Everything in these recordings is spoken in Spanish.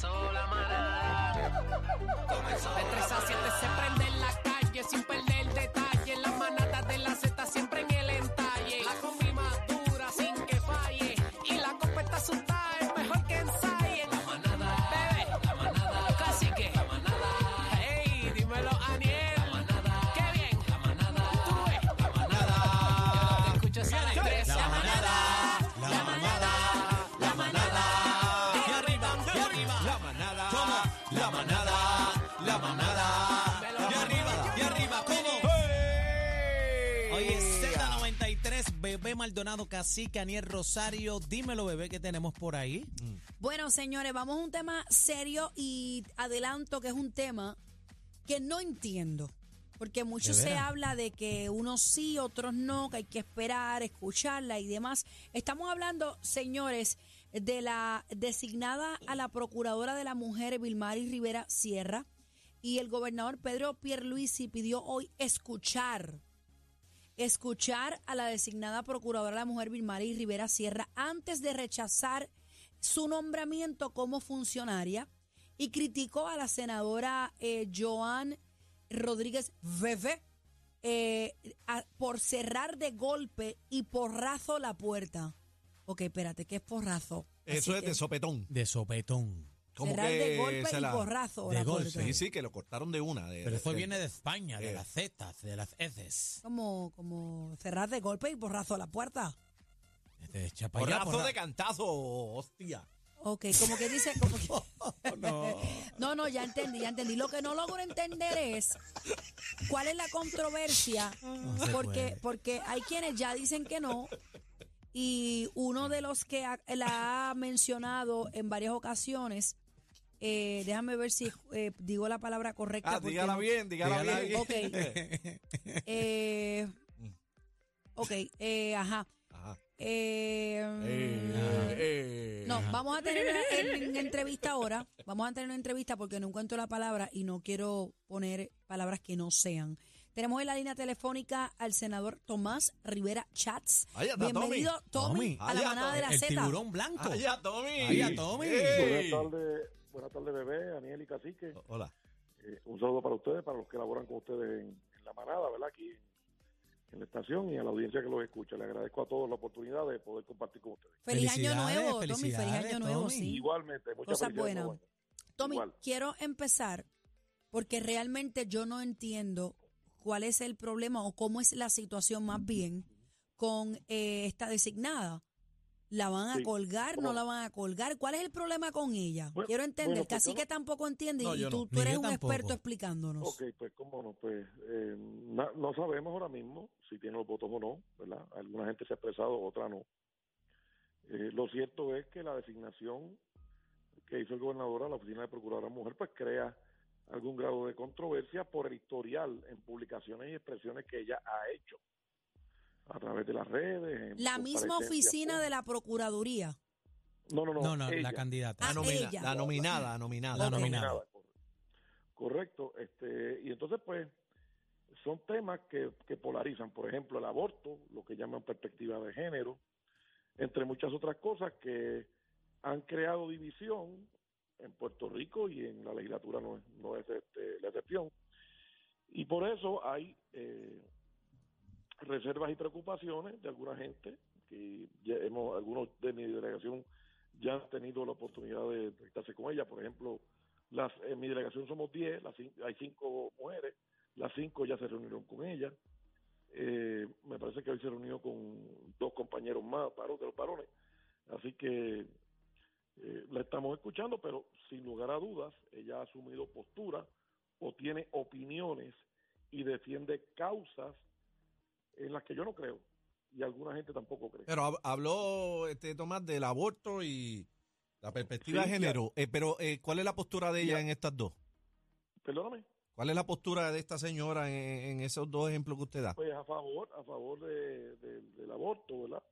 comenzó la manada. Comenzó De 3 a 7 se prende en la calle sin perder La manada. La manada. Y arriba, y arriba. ¿Cómo? Oye, Z93, Bebé Maldonado, Cacique, Aniel Rosario. Dímelo, bebé, ¿qué tenemos por ahí? Bueno, señores, vamos a un tema serio y adelanto que es un tema que no entiendo. Porque mucho ¿De se veras? habla de que unos sí, otros no, que hay que esperar, escucharla y demás. Estamos hablando, señores, de la designada a la Procuradora de la Mujer, Vilmari Rivera Sierra, y el gobernador Pedro Pierluisi pidió hoy escuchar escuchar a la designada procuradora de la mujer Vilmari Rivera Sierra antes de rechazar su nombramiento como funcionaria y criticó a la senadora eh, Joan Rodríguez Bebé eh, por cerrar de golpe y porrazo la puerta. Ok, espérate, ¿qué es porrazo? Eso Así es que de sopetón. De sopetón. Como cerrar de que golpe se y la- porrazo de la golpe. puerta. Sí, sí, que lo cortaron de una. de- Pero eso de- viene de España, de eh. las Zetas, de las heces. Como, como cerrar de golpe y porrazo la puerta. De Chapayá, Porrazo porra- de cantazo, hostia. Ok, como que dice, como que- no, no, ya entendí, ya entendí. Lo que no logro entender es cuál es la controversia, se porque, puede. porque hay quienes ya dicen que no, y uno de los que ha- la ha mencionado en varias ocasiones, eh, déjame ver si eh, digo la palabra correcta. Ah, porque dígala no- bien, dígala, Dígala bien. Ok. Eh, ok, eh, ajá. Ajá. Eh, Eh, eh. no, vamos a tener una en- en entrevista ahora. Vamos a tener una entrevista porque no encuentro la palabra y no quiero poner palabras que no sean. Tenemos en la línea telefónica al senador Tomás Rivera Chats. Está, Bienvenido, Tommy, Tommy. a la Allá, manada de la El Z. tiburón blanco. Allá, Tommy. Allá, Tommy. Buenas tardes, buenas tardes, bebé, Daniel y Cacique. Hola. Eh, un saludo para ustedes, para los que laboran con ustedes en, en la manada, ¿verdad? Aquí en, la estación y a la audiencia que los escucha. Le agradezco a todos la oportunidad de poder compartir con ustedes. Feliz año Felicidades, nuevo, Tommy. Feliz felicidades, año nuevo, Tommy. sí. Igualmente, muchas Cosas felicidades, buenas. Tommy, Igual. quiero empezar porque realmente yo no entiendo cuál es el problema o cómo es la situación más bien con eh, esta designada. ¿La van a Sí. colgar? ¿No la van a colgar? ¿Cuál es el problema con ella? Bueno, Quiero entender. bueno, pues Casi que no- tampoco entiende No, y tú, no. tú eres un tampoco. experto explicándonos. Ok, pues cómo no, pues eh, na- no sabemos ahora mismo si tiene los votos o no, ¿verdad? Alguna gente se ha expresado, otra no. Eh, lo cierto es que la designación que hizo el gobernador a la oficina de procuradora mujer, pues crea algún grado de controversia por el historial en publicaciones y expresiones que ella ha hecho a través de las redes. en La misma oficina de la. Procuraduría. No, no, no. No, no, la candidata. Ah, La, nomina- ella. la nominada, la nominada. La nominada. Correcto. Correcto. Este, y entonces, pues, son temas que, que polarizan. Por ejemplo, el aborto, lo que llaman perspectiva de género, entre muchas otras cosas que han creado división en Puerto Rico y en la legislatura no no es este, la excepción. Y por eso hay eh, reservas y preocupaciones de alguna gente que hemos, algunos de mi delegación ya han tenido la oportunidad de entrevistarse con ella. Por ejemplo, las, en mi delegación somos 10, las, cin- hay cinco mujeres, las cinco ya se reunieron con ella. Eh, me parece que hoy se reunió con dos compañeros más, de los varones. Así que eh, la estamos escuchando, pero sin lugar a dudas, ella ha asumido postura o tiene opiniones y defiende causas en las que yo no creo y alguna gente tampoco cree. Pero hab- habló este Tomás del aborto y la perspectiva Sí, de género. Eh, pero, eh, ¿cuál es la postura de ella Ya. en estas dos? Perdóname. ¿Cuál es la postura de esta señora en, en esos dos ejemplos que usted da? pues a favor a favor de, de- del aborto verdad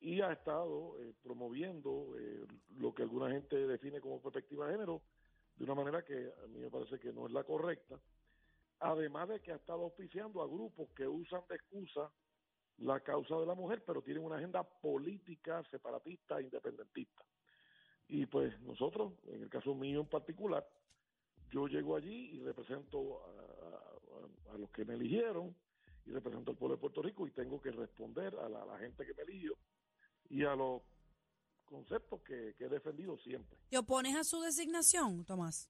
y ha estado eh, promoviendo eh, lo que alguna gente define como perspectiva de género de una manera que a mí me parece que no es la correcta. Además de que ha estado auspiciando a grupos que usan de excusa la causa de la mujer pero tienen una agenda política separatista e independentista. Y pues nosotros, en el caso mío en particular, yo llego allí y represento a, a- los que me eligieron y represento al pueblo de Puerto Rico y tengo que responder a la gente que me eligió y a los conceptos que, que he defendido siempre. ¿Te opones a su designación, Tomás?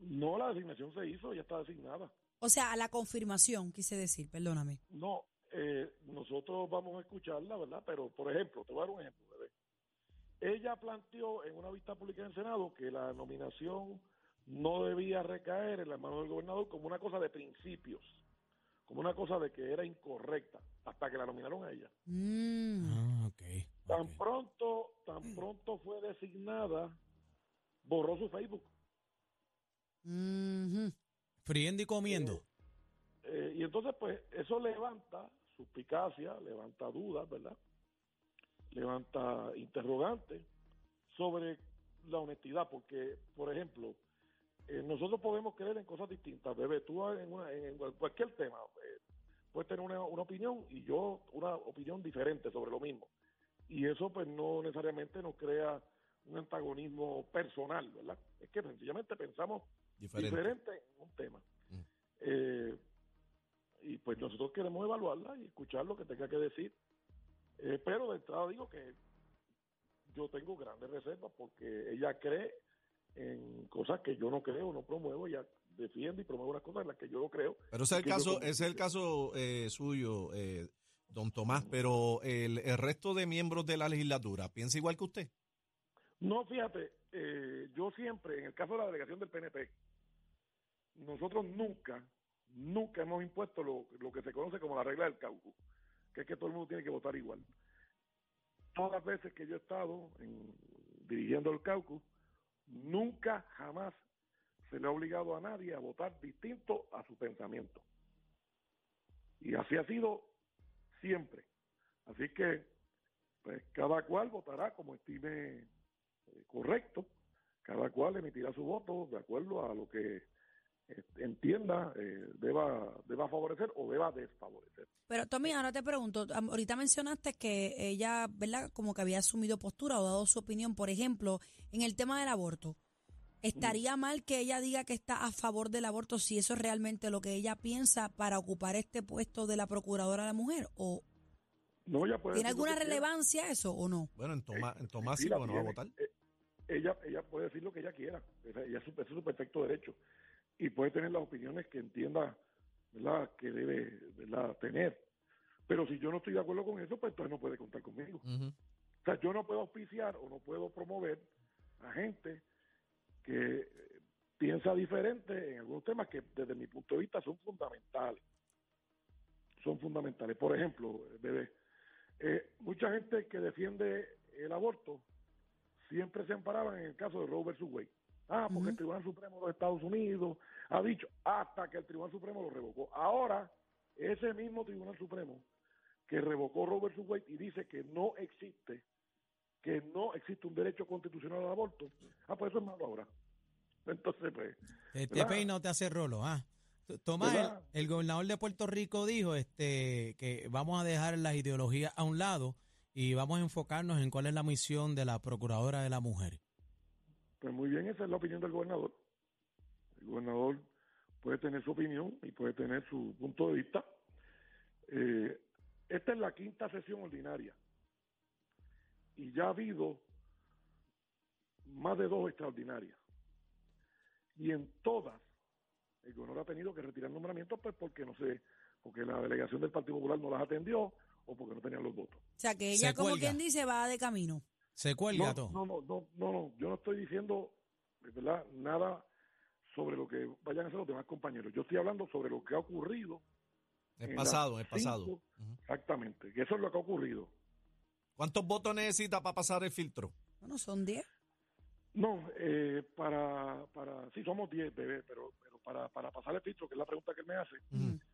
No, la designación se hizo, ya está designada. O sea, a la confirmación, quise decir, perdóname. No, eh, nosotros vamos a escucharla, ¿verdad? Pero, por ejemplo, te voy a dar un ejemplo, bebé. Ella planteó en una vista pública en el Senado que la nominación no debía recaer en las manos del gobernador como una cosa de principios, como una cosa de que era incorrecta, hasta que la nominaron a ella. Mm. Ah. Tan pronto, tan pronto fue designada, borró su Facebook. Mhm. Friendo y comiendo. Eh, y entonces, pues, eso levanta suspicacia, levanta dudas, ¿verdad? Levanta interrogantes sobre la honestidad, porque, por ejemplo, eh, nosotros podemos creer en cosas distintas, bebé. Tú en, una- en cualquier tema eh, puedes tener una, una opinión y yo una opinión diferente sobre lo mismo. Y eso, pues, no necesariamente nos crea un antagonismo personal, ¿verdad? Es que sencillamente pensamos Diferente. diferente en un tema. Mm. Eh, y pues nosotros queremos evaluarla y escuchar lo que tenga que decir. Eh, pero de entrada digo que yo tengo grandes reservas porque ella cree en cosas que yo no creo, no promuevo, ella defiende y promueve unas cosas en las que yo no creo. Pero ese es el caso, es el caso eh, suyo, eh, don Tomás, pero el, el resto de miembros de la legislatura, ¿piensa igual que usted? No, fíjate, eh, yo siempre, en el caso de la delegación del PNP, nosotros nunca, nunca hemos impuesto lo, lo que se conoce como la regla del caucus, que es que todo el mundo tiene que votar igual. Todas las veces que yo he estado en- dirigiendo el caucus, nunca, jamás se le ha obligado a nadie a votar distinto a su pensamiento. Y así ha sido siempre. Así que, pues cada cual votará como estime eh, correcto, cada cual emitirá su voto de acuerdo a lo que entienda eh, deba, deba favorecer o deba desfavorecer. Pero Tommy, ahora te pregunto, ahorita mencionaste que ella, ¿verdad? Como que había asumido postura o dado su opinión, por ejemplo, en el tema del aborto. ¿Estaría mal que ella diga que está a favor del aborto si eso es realmente lo que ella piensa para ocupar este puesto de la procuradora de la mujer? ¿O No, ella puede tiene alguna quiera. relevancia eso o no? Bueno, en Tomás, en Tomás Sí sí, la bueno, va a votar. Eh, ella, ella puede decir lo que ella quiera, ella es su, ese es su perfecto derecho y puede tener las opiniones que entienda ¿verdad? que debe ¿verdad? tener. Pero si yo no estoy de acuerdo con eso, pues entonces no puede contar conmigo. O sea, yo no puedo auspiciar o no puedo promover a gente que eh, piensa diferente en algunos temas que desde mi punto de vista son fundamentales. Son fundamentales. Por ejemplo, bebé, eh, mucha gente que defiende el aborto siempre se amparaban en el caso de Roe versus Wade. Ah, porque el Tribunal Supremo de los Estados Unidos ha dicho, hasta que el Tribunal Supremo lo revocó. Ahora, ese mismo Tribunal Supremo que revocó versus Wade y dice que no existe, que no existe un derecho constitucional al aborto, ah, pues eso es malo ahora. Entonces, pues, Este ¿verdad? peino te hace rolo, ¿ah? Tomás, el, el gobernador de Puerto Rico dijo este que vamos a dejar las ideologías a un lado y vamos a enfocarnos en cuál es la misión de la Procuradora de la Mujer. Pues muy bien, esa es la opinión del gobernador. El gobernador puede tener su opinión y puede tener su punto de vista. Eh, esta es la quinta sesión ordinaria y ya ha habido más de dos extraordinarias. Y en todas, el gobernador ha tenido que retirar nombramientos pues porque no sé, porque la delegación del Partido Popular no las atendió o porque no tenían los votos. O sea, que Se ella, como cuelga. quien dice, va de camino. Se cuelga no, todo. no, no, no, no, no, yo no estoy diciendo, ¿verdad? Nada sobre lo que vayan a hacer los demás compañeros. Yo estoy hablando sobre lo que ha ocurrido. El pasado, el pasado. cinco-. Exactamente, que eso es lo que ha ocurrido. ¿Cuántos votos necesita para pasar el filtro? Bueno, son 10. No, eh, para, para, sí, somos 10, bebé, pero, pero para, para pasar el filtro, que es la pregunta que él me hace,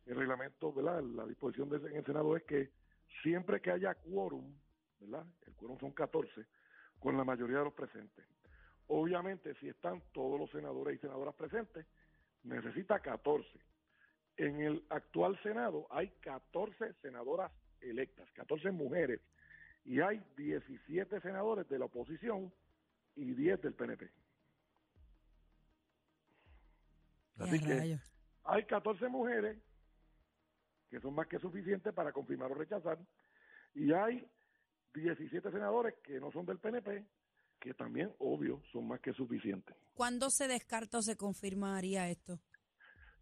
el reglamento, ¿verdad? La disposición de, en el Senado es que siempre que haya quórum, ¿verdad? El quórum son 14, con la mayoría de los presentes. Obviamente, si están todos los senadores y senadoras presentes, necesita 14. En el actual Senado hay 14 senadoras electas, 14 mujeres, y hay 17 senadores de la oposición y 10 del PNP. Así que hay 14 mujeres que son más que suficientes para confirmar o rechazar y hay 17 senadores que no son del PNP que también, obvio, son más que suficientes. ¿Cuándo se descarta o se confirmaría esto?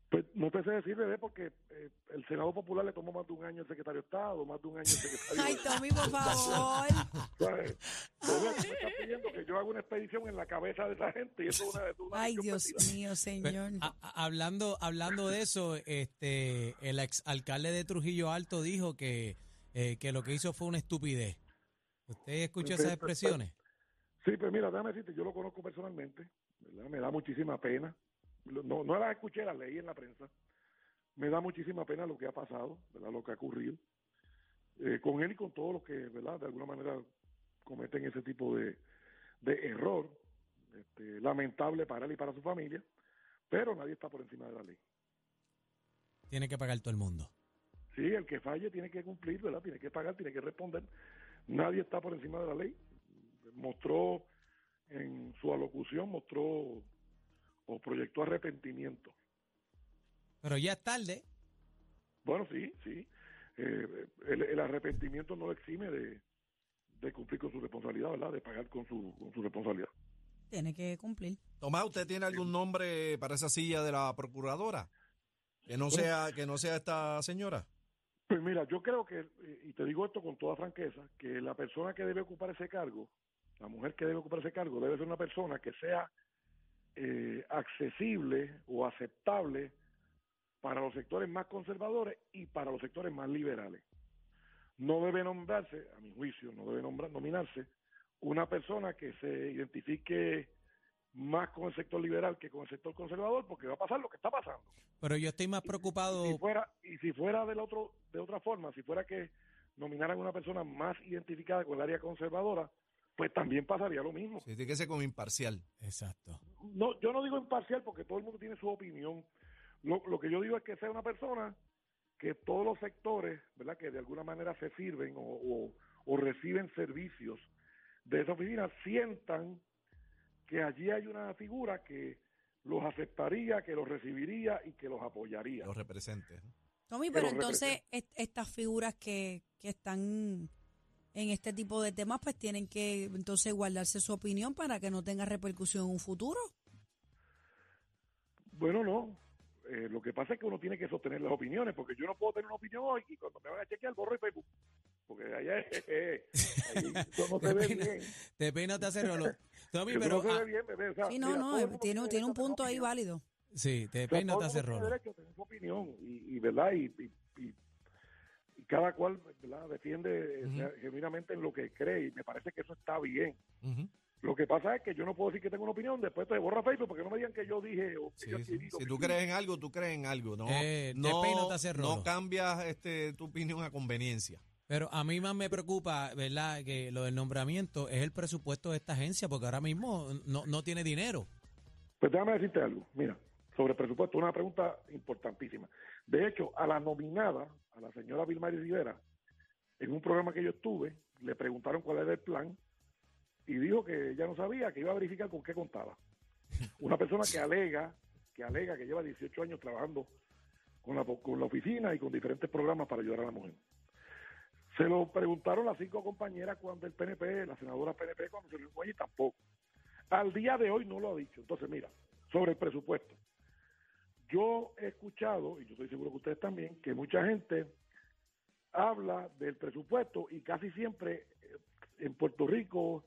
Pues no te sé decir, bebé, porque eh, el Senado Popular le tomó más de un año el secretario de Estado, más de un año el secretario Ay, Tommy, por favor. ¿sabes? Tú me estás pidiendo que yo haga una expedición en la cabeza de esa gente y eso es una, una Ay, Dios perdida. mío, señor. a- hablando, hablando de eso, este, el exalcalde de Trujillo Alto dijo que, eh, que lo que hizo fue una estupidez. ¿Usted escuchó Pues, esas pues, pues, expresiones? Sí, pues mira, déjame decirte, yo lo conozco personalmente, ¿verdad? me da muchísima pena. No, no las escuché, las leí en la prensa. Me da muchísima pena lo que ha pasado, ¿verdad? lo que ha ocurrido eh, con él y con todos los que, ¿verdad? de alguna manera cometen ese tipo de, de error, este, lamentable para él y para su familia, pero nadie está por encima de la ley. Tiene que pagar todo el mundo. Sí, el que falle tiene que cumplir, ¿verdad? Tiene que pagar, tiene que responder. Nadie está por encima de la ley. Mostró en su alocución, mostró o proyectó arrepentimiento. Pero ya es tarde. Bueno, sí, sí. Eh, el, el arrepentimiento no lo exime de, de cumplir con su responsabilidad, ¿verdad? De pagar con su, con su responsabilidad. Tiene que cumplir. Tomás, ¿usted tiene algún nombre para esa silla de la procuradora? Que no sea, que no sea esta señora. Pues mira, yo creo que, eh, y te digo esto con toda franqueza, que la persona que debe ocupar ese cargo, la mujer que debe ocupar ese cargo, debe ser una persona que sea eh, accesible o aceptable para los sectores más conservadores y para los sectores más liberales. No debe nombrarse, a mi juicio, no debe nombrar, nominarse una persona que se identifique más con el sector liberal que con el sector conservador, porque va a pasar lo que está pasando. Pero yo estoy más preocupado. Si fuera, y si fuera del otro, de otra forma, si fuera que nominaran a una persona más identificada con el área conservadora, pues también pasaría lo mismo. Sí, tiene que ser como imparcial. Exacto. No, yo no digo imparcial porque todo el mundo tiene su opinión. Lo, lo que yo digo es que sea una persona que todos los sectores, ¿verdad? Que de alguna manera se sirven o, o- o reciben servicios de esa oficina, sientan que allí hay una figura que los aceptaría, que los recibiría y que los apoyaría. Los representes. ¿no? Tommy, pero entonces est- estas figuras que, que están en este tipo de temas, pues tienen que entonces guardarse su opinión para que no tenga repercusión en un futuro. Bueno, no. Eh, lo que pasa es que uno tiene que sostener las opiniones, porque yo no puedo tener una opinión hoy y cuando me van a chequear borro el Facebook. Porque allá ahí eso no se ve bien. Te pena te hace reloj. Tommy, Eso pero. no se ah, ve bien, bebé. O sea, Sí, no, mira, no, eh, tiene, tiene un punto ahí válido. sí, te O sea, pena todo te hace reloj. derecho a tener su opinión y, y verdad y, y- y- y cada cual ¿verdad? defiende genuinamente en lo que cree y me parece que eso está bien. Lo que pasa es que yo no puedo decir que tengo una opinión, después te borra Facebook porque no me digan que yo dije o que Sí, yo sí. Si tú crees en algo, tú crees en algo. No, Eh, te no, peino te hace no cambias este, tu opinión a conveniencia. Pero a mí más me preocupa, ¿verdad? Que lo del nombramiento es el presupuesto de esta agencia, porque ahora mismo no, no tiene dinero. Pues déjame decirte algo, mira, sobre presupuesto, una pregunta importantísima. De hecho, a la nominada, a la señora Vilmari Rivera, en un programa que yo estuve, le preguntaron cuál era el plan y dijo que ella no sabía, que iba a verificar con qué contaba. Una persona que alega, que alega que lleva 18 años trabajando con la, con la oficina y con diferentes programas para ayudar a la mujer. Se lo preguntaron las cinco compañeras cuando el PNP, la senadora PNP, cuando se fue y tampoco. Al día de hoy no lo ha dicho. Entonces, mira, sobre el presupuesto. Yo he escuchado, y yo estoy seguro que ustedes también, que mucha gente habla del presupuesto y casi siempre eh, en Puerto Rico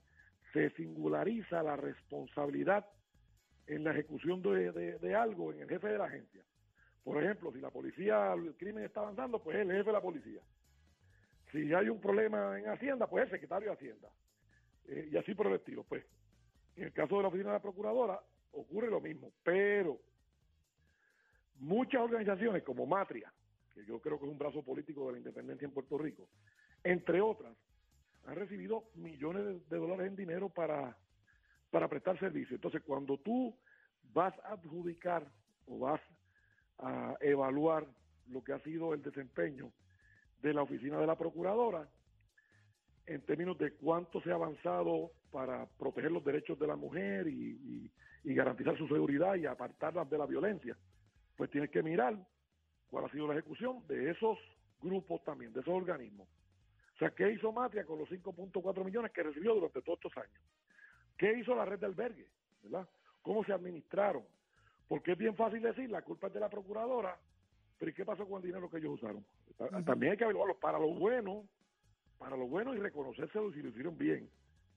se singulariza la responsabilidad en la ejecución de, de- de algo en el jefe de la agencia. Por ejemplo, si la policía, el crimen está avanzando, pues es el jefe de la policía. Si hay un problema en Hacienda, pues el secretario de Hacienda. Eh, y así por el estilo. Pues en el caso de la oficina de la procuradora ocurre lo mismo, pero muchas organizaciones como Matria, que yo creo que es un brazo político de la independencia en Puerto Rico, entre otras, han recibido millones de, de dólares en dinero para, para prestar servicio. Entonces, cuando tú vas a adjudicar o vas a evaluar lo que ha sido el desempeño de la oficina de la procuradora, en términos de cuánto se ha avanzado para proteger los derechos de la mujer y, garantizar su seguridad y apartarlas de la violencia, pues tienes que mirar cuál ha sido la ejecución de esos grupos también, de esos organismos. O sea, ¿qué hizo Matria con los 5.4 millones que recibió durante todos estos años? ¿Qué hizo la red de albergue? ¿Verdad? ¿Cómo se administraron? Porque es bien fácil decir, la culpa es de la procuradora, pero ¿y qué pasó con el dinero que ellos usaron? Ta- También hay que evaluarlo para lo bueno, para lo bueno y reconocérselo si lo hicieron bien,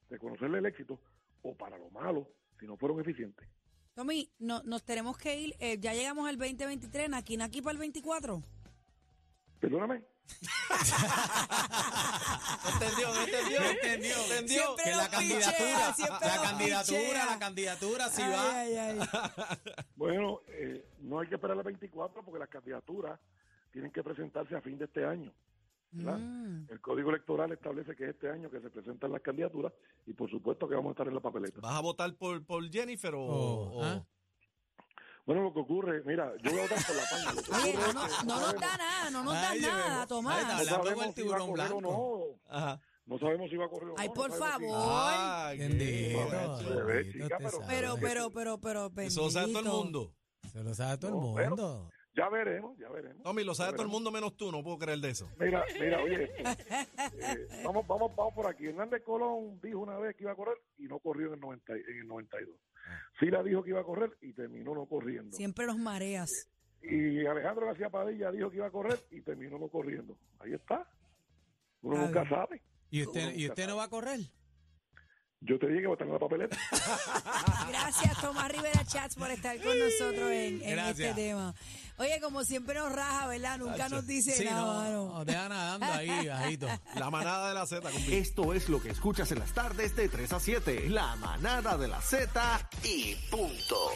reconocerle el éxito, o para lo malo, si no fueron eficientes. Tommy, no, nos tenemos que ir. eh, ya llegamos al 2023. Aquí, aquí para el 24. Perdóname. ¿Entendió? ¿Entendió? ¿Entendió? ¿Entendió? Siempre Que lo la candidatura, la candidatura, pichea. la candidatura, si Ay, va. ay, ay. Bueno, eh, no hay que esperar el 24 porque las candidaturas tienen que presentarse a fin de este año. Mm. El Código Electoral establece que es este año que se presentan las candidaturas y por supuesto que vamos a estar en la papeleta. ¿Vas a votar por, por Jennifer o...? Oh, o- ¿ah? Bueno, lo que ocurre, mira, yo voy a votar por la que Oye, no, no, no nos da nada, no nos da nada, bebé. Ay, Tomás. no Hablando con sabemos el si va a tiburón correr o blanco. no. Ajá. No sabemos si va a correr o no. Ay, no por favor. Ay, Bendito, bendito pero-. Pero, pero, pero, pero, Eso lo sabe todo el bendito. mundo. Se lo sabe todo el mundo. Ya veremos, ya veremos. Tommy, lo sabe todo el mundo menos tú, no puedo creer de eso. Mira, mira, oye, eh, vamos, vamos, vamos por aquí. Hernández Colón dijo una vez que iba a correr y no corrió en el, 90, y- en el 92. Sila dijo que iba a correr y terminó no corriendo. Siempre los mareas. Y Alejandro García Padilla dijo que iba a correr y terminó no corriendo. Ahí está. Uno nunca sabe. ¿Y usted, Uno ¿Y usted no va a correr? Yo te dije que voy a estar en la papeleta. Gracias, Tomás Rivera Chats, por estar con nosotros en, en Gracias. este tema. Oye, como siempre nos raja, ¿verdad? Nunca nos dice Sí, nada, no, mano. no, deja nadando ahí, bajito. La manada de la Z. Esto es lo que escuchas en las tardes de 3 a 7. La manada de la Z y punto.